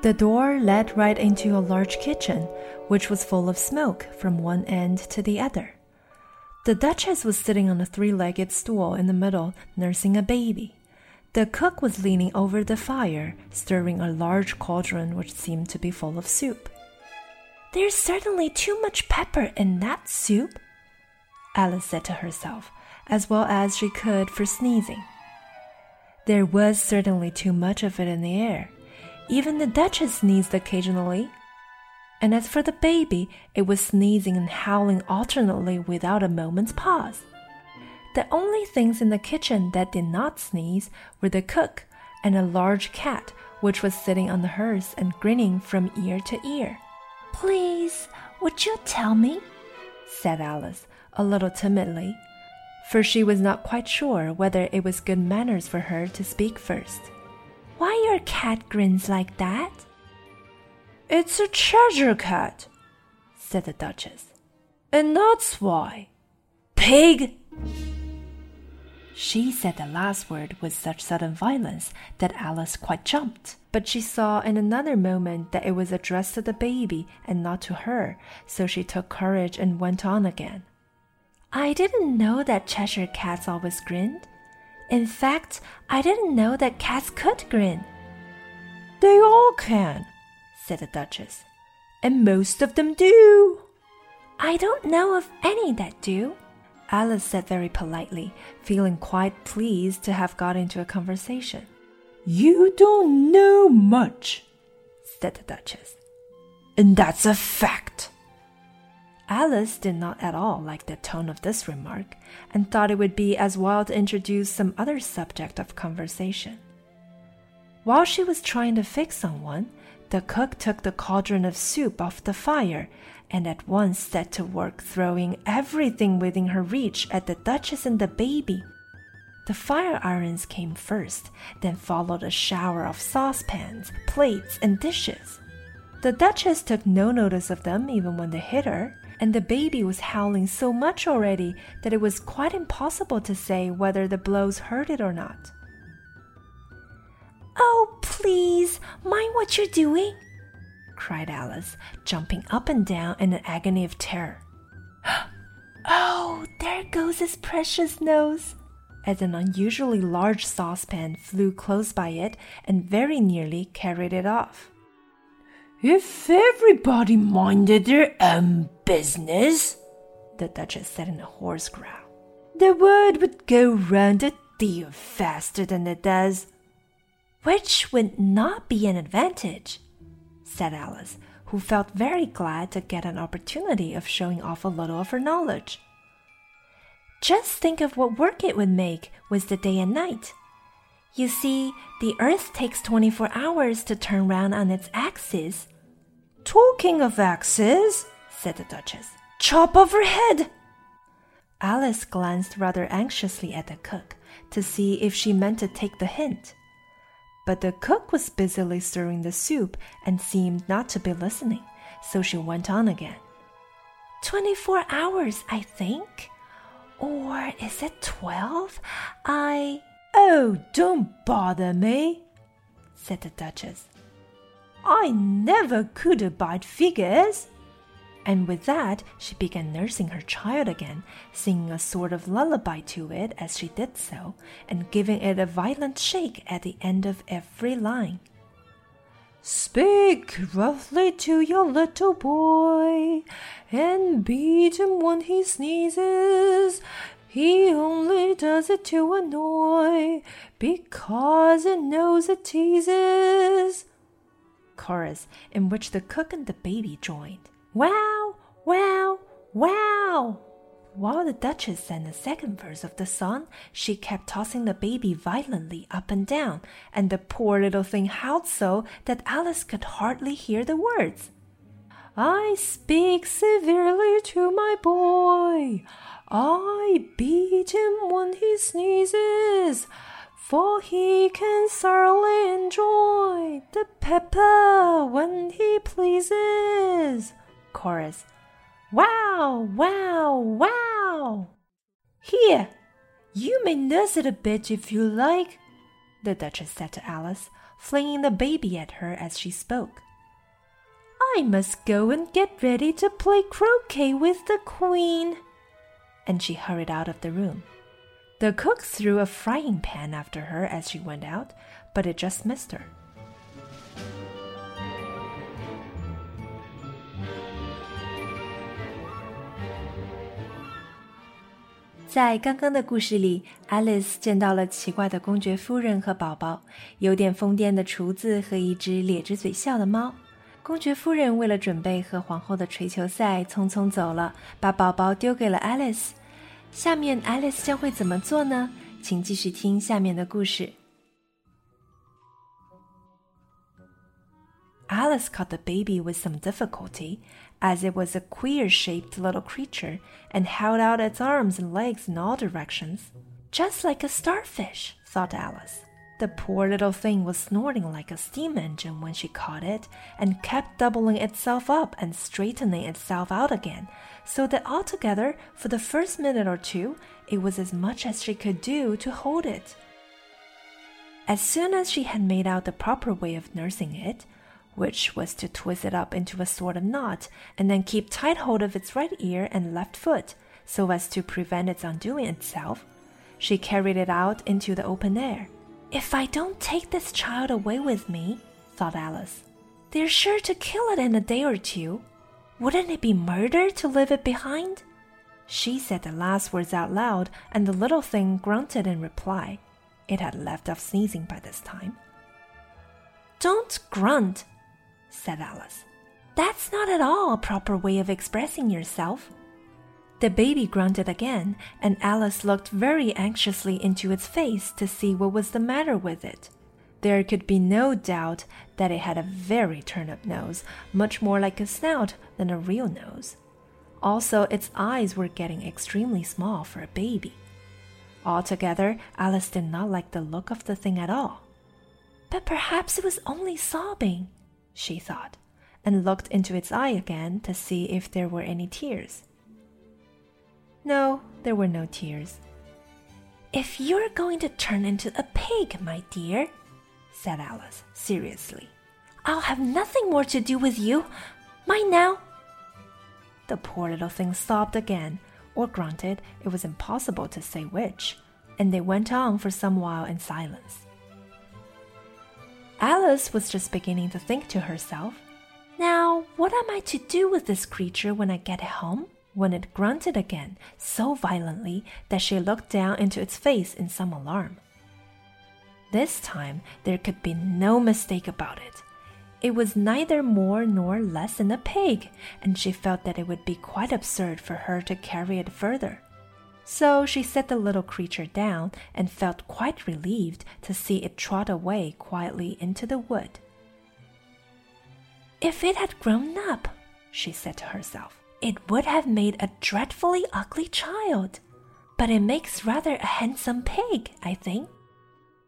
The door led right into a large kitchen, which was full of smoke from one end to the other. The Duchess was sitting on a three legged stool in the middle, nursing a baby. The cook was leaning over the fire, stirring a large cauldron which seemed to be full of soup. There's certainly too much pepper in that soup, Alice said to herself, as well as she could for sneezing. There was certainly too much of it in the air. Even the Duchess sneezed occasionally. And as for the baby, it was sneezing and howling alternately without a moment's pause. The only things in the kitchen that did not sneeze were the cook and a large cat which was sitting on the hearth and grinning from ear to ear. Please, would you tell me? said Alice, a little timidly, for she was not quite sure whether it was good manners for her to speak first. Why your cat grins like that? It's a Cheshire cat, said the Duchess, and that's why. Pig! She said the last word with such sudden violence that Alice quite jumped. But she saw in another moment that it was addressed to the baby and not to her, so she took courage and went on again. I didn't know that Cheshire cats always grinned. In fact, I didn't know that cats could grin. They all can, said the Duchess, and most of them do. I don't know of any that do, Alice said very politely, feeling quite pleased to have got into a conversation. You don't know much, said the Duchess, and that's a fact. Alice did not at all like the tone of this remark and thought it would be as well to introduce some other subject of conversation. While she was trying to fix someone, the cook took the cauldron of soup off the fire and at once set to work throwing everything within her reach at the Duchess and the baby. The fire irons came first, then followed a shower of saucepans, plates, and dishes. The Duchess took no notice of them even when they hit her, and the baby was howling so much already that it was quite impossible to say whether the blows hurt it or not. Oh, please, mind what you're doing, cried Alice, jumping up and down in an agony of terror. oh, there goes his precious nose! As an unusually large saucepan flew close by it and very nearly carried it off. If everybody minded their own business, the Duchess said in a hoarse growl, the word would go round a deal faster than it does. Which would not be an advantage, said Alice, who felt very glad to get an opportunity of showing off a little of her knowledge. Just think of what work it would make with the day and night. You see, the earth takes 24 hours to turn round on its axis. Talking of axes, said the Duchess, chop off her head. Alice glanced rather anxiously at the cook to see if she meant to take the hint. But the cook was busily stirring the soup and seemed not to be listening, so she went on again. Twenty four hours, I think. Or is it twelve? I. Oh, don't bother me, said the Duchess. I never could abide figures. And with that, she began nursing her child again, singing a sort of lullaby to it as she did so, and giving it a violent shake at the end of every line. Speak roughly to your little boy, and beat him when he sneezes. He only does it to annoy, because it knows it teases. Chorus, in which the cook and the baby joined. Wow, wow, wow! While the Duchess sang the second verse of the song, she kept tossing the baby violently up and down, and the poor little thing howled so that Alice could hardly hear the words. I speak severely to my boy. I beat him when he sneezes, for he can thoroughly enjoy the pepper when he pleases. Chorus. Wow, wow, wow! Here, you may nurse it a bit if you like, the Duchess said to Alice, flinging the baby at her as she spoke. I must go and get ready to play croquet with the queen And she hurried out of the room. The cook threw a frying pan after her as she went out, but it just missed her. 在刚刚的故事里，Alice 见到了奇怪的公爵夫人和宝宝，有点疯癫的厨子和一只咧着嘴笑的猫。 公爵夫人为了准备和皇后的锤球赛，匆匆走了，把宝宝丢给了 Alice。下面 Alice 将会怎么做呢？请继续听下面的故事。Alice caught the baby with some difficulty, as it was a queer shaped little creature and held out its arms and legs in all directions. Just like a starfish, thought Alice. The poor little thing was snorting like a steam engine when she caught it and kept doubling itself up and straightening itself out again, so that altogether, for the first minute or two, it was as much as she could do to hold it. As soon as she had made out the proper way of nursing it, which was to twist it up into a sort of knot and then keep tight hold of its right ear and left foot so as to prevent its undoing itself, she carried it out into the open air. If I don't take this child away with me, thought Alice, they're sure to kill it in a day or two. Wouldn't it be murder to leave it behind? She said the last words out loud, and the little thing grunted in reply. It had left off sneezing by this time. Don't grunt, said Alice. That's not at all a proper way of expressing yourself. The baby grunted again, and Alice looked very anxiously into its face to see what was the matter with it. There could be no doubt that it had a very turn up nose, much more like a snout than a real nose. Also, its eyes were getting extremely small for a baby. Altogether, Alice did not like the look of the thing at all. But perhaps it was only sobbing she thought, and looked into its eye again to see if there were any tears. No, there were no tears. If you're going to turn into a pig, my dear, said Alice seriously, I'll have nothing more to do with you. Mind now. The poor little thing sobbed again, or grunted, it was impossible to say which, and they went on for some while in silence. Alice was just beginning to think to herself, Now, what am I to do with this creature when I get home? When it grunted again so violently that she looked down into its face in some alarm. This time there could be no mistake about it. It was neither more nor less than a pig, and she felt that it would be quite absurd for her to carry it further. So she set the little creature down and felt quite relieved to see it trot away quietly into the wood. If it had grown up, she said to herself, it would have made a dreadfully ugly child. But it makes rather a handsome pig, I think.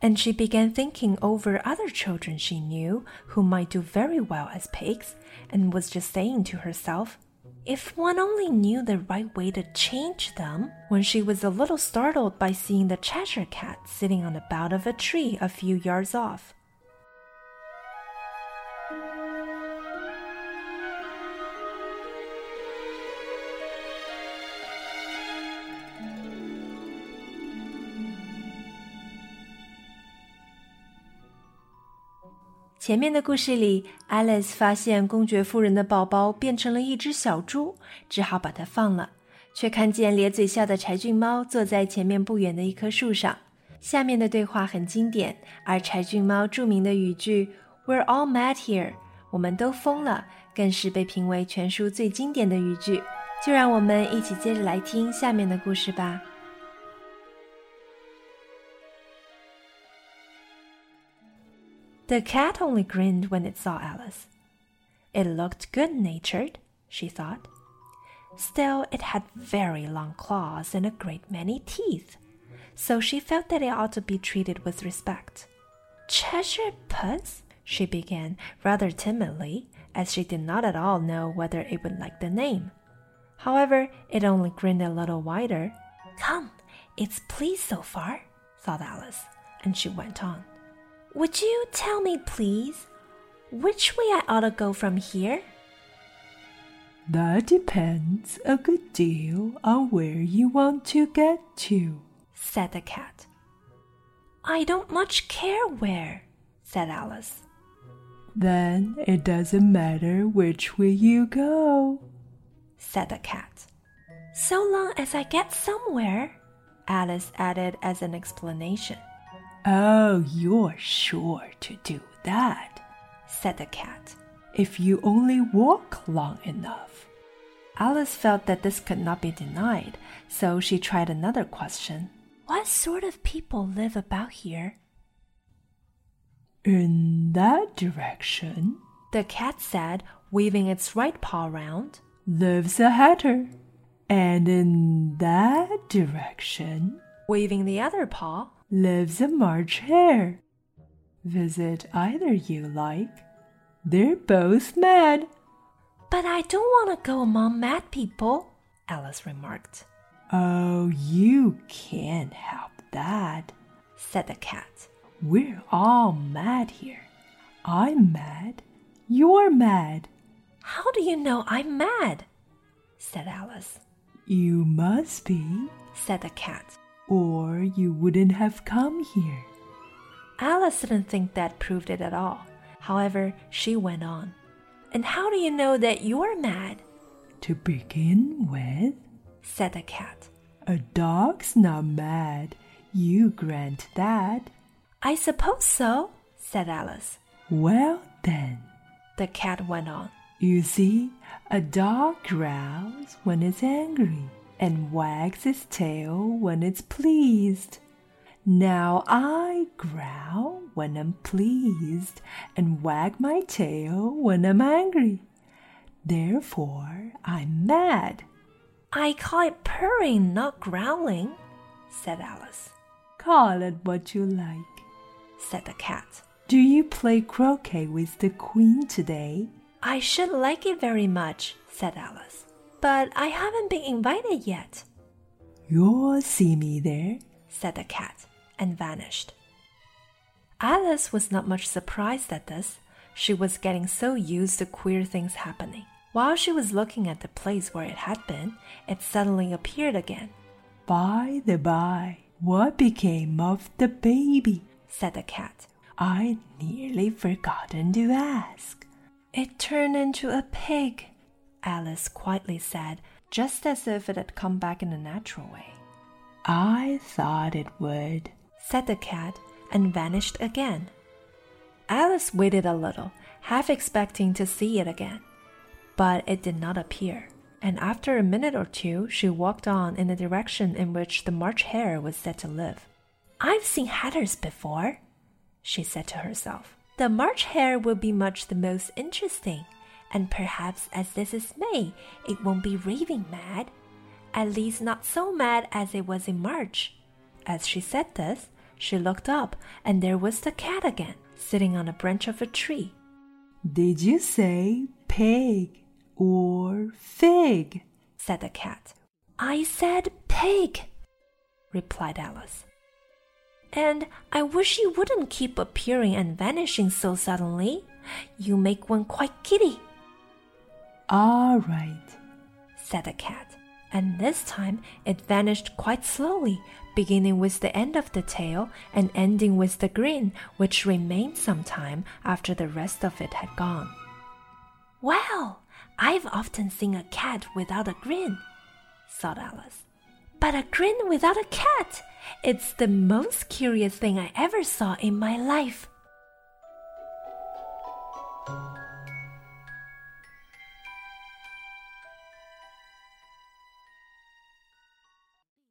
And she began thinking over other children she knew who might do very well as pigs, and was just saying to herself, if one only knew the right way to change them, when she was a little startled by seeing the Cheshire Cat sitting on the bough of a tree a few yards off. 前面的故事里，Alice 发现公爵夫人的宝宝变成了一只小猪，只好把它放了，却看见咧嘴笑的柴郡猫坐在前面不远的一棵树上。下面的对话很经典，而柴郡猫著名的语句 "We're all mad here"，我们都疯了，更是被评为全书最经典的语句。就让我们一起接着来听下面的故事吧。The cat only grinned when it saw Alice. It looked good natured, she thought. Still, it had very long claws and a great many teeth, so she felt that it ought to be treated with respect. Cheshire Puss? she began rather timidly, as she did not at all know whether it would like the name. However, it only grinned a little wider. Come, it's pleased so far, thought Alice, and she went on. Would you tell me, please, which way I ought to go from here? That depends a good deal on where you want to get to, said the cat. I don't much care where, said Alice. Then it doesn't matter which way you go, said the cat. So long as I get somewhere, Alice added as an explanation. Oh, you're sure to do that, said the cat. If you only walk long enough. Alice felt that this could not be denied, so she tried another question. What sort of people live about here? In that direction, the cat said, waving its right paw round, lives a hatter. And in that direction, waving the other paw, lives a March hare. Visit either you like. They're both mad. But I don't want to go among mad people, Alice remarked. Oh, you can't help that, said the cat. We're all mad here. I'm mad. You're mad. How do you know I'm mad? said Alice. You must be, said the cat. Or you wouldn't have come here. Alice didn't think that proved it at all. However, she went on. And how do you know that you're mad? To begin with, said the cat, a dog's not mad. You grant that. I suppose so, said Alice. Well, then, the cat went on. You see, a dog growls when it's angry and wags its tail when it's pleased. Now I growl when I'm pleased and wag my tail when I'm angry. Therefore, I'm mad. I call it purring, not growling, said Alice. Call it what you like, said the cat. Do you play croquet with the queen today? I should like it very much, said Alice, but I haven't been invited yet. You'll see me there, said the cat, and vanished. Alice was not much surprised at this. She was getting so used to queer things happening. While she was looking at the place where it had been, it suddenly appeared again. By the by, what became of the baby? said the cat. I'd nearly forgotten to ask. It turned into a pig, Alice quietly said, just as if it had come back in a natural way. I thought it would, said the cat, and vanished again. Alice waited a little, half expecting to see it again, but it did not appear, and after a minute or two she walked on in the direction in which the March hare was said to live. I've seen hatters before, she said to herself. The March hare will be much the most interesting, and perhaps as this is May, it won't be raving mad. At least not so mad as it was in March. As she said this, she looked up, and there was the cat again, sitting on a branch of a tree. Did you say pig or fig? said the cat. I said pig, replied Alice. And I wish you wouldn't keep appearing and vanishing so suddenly. You make one quite giddy. All right, said the cat, and this time it vanished quite slowly, beginning with the end of the tail and ending with the grin, which remained some time after the rest of it had gone. Well, I've often seen a cat without a grin, thought Alice. But a grin without a cat! It's the most curious thing I ever saw in my life.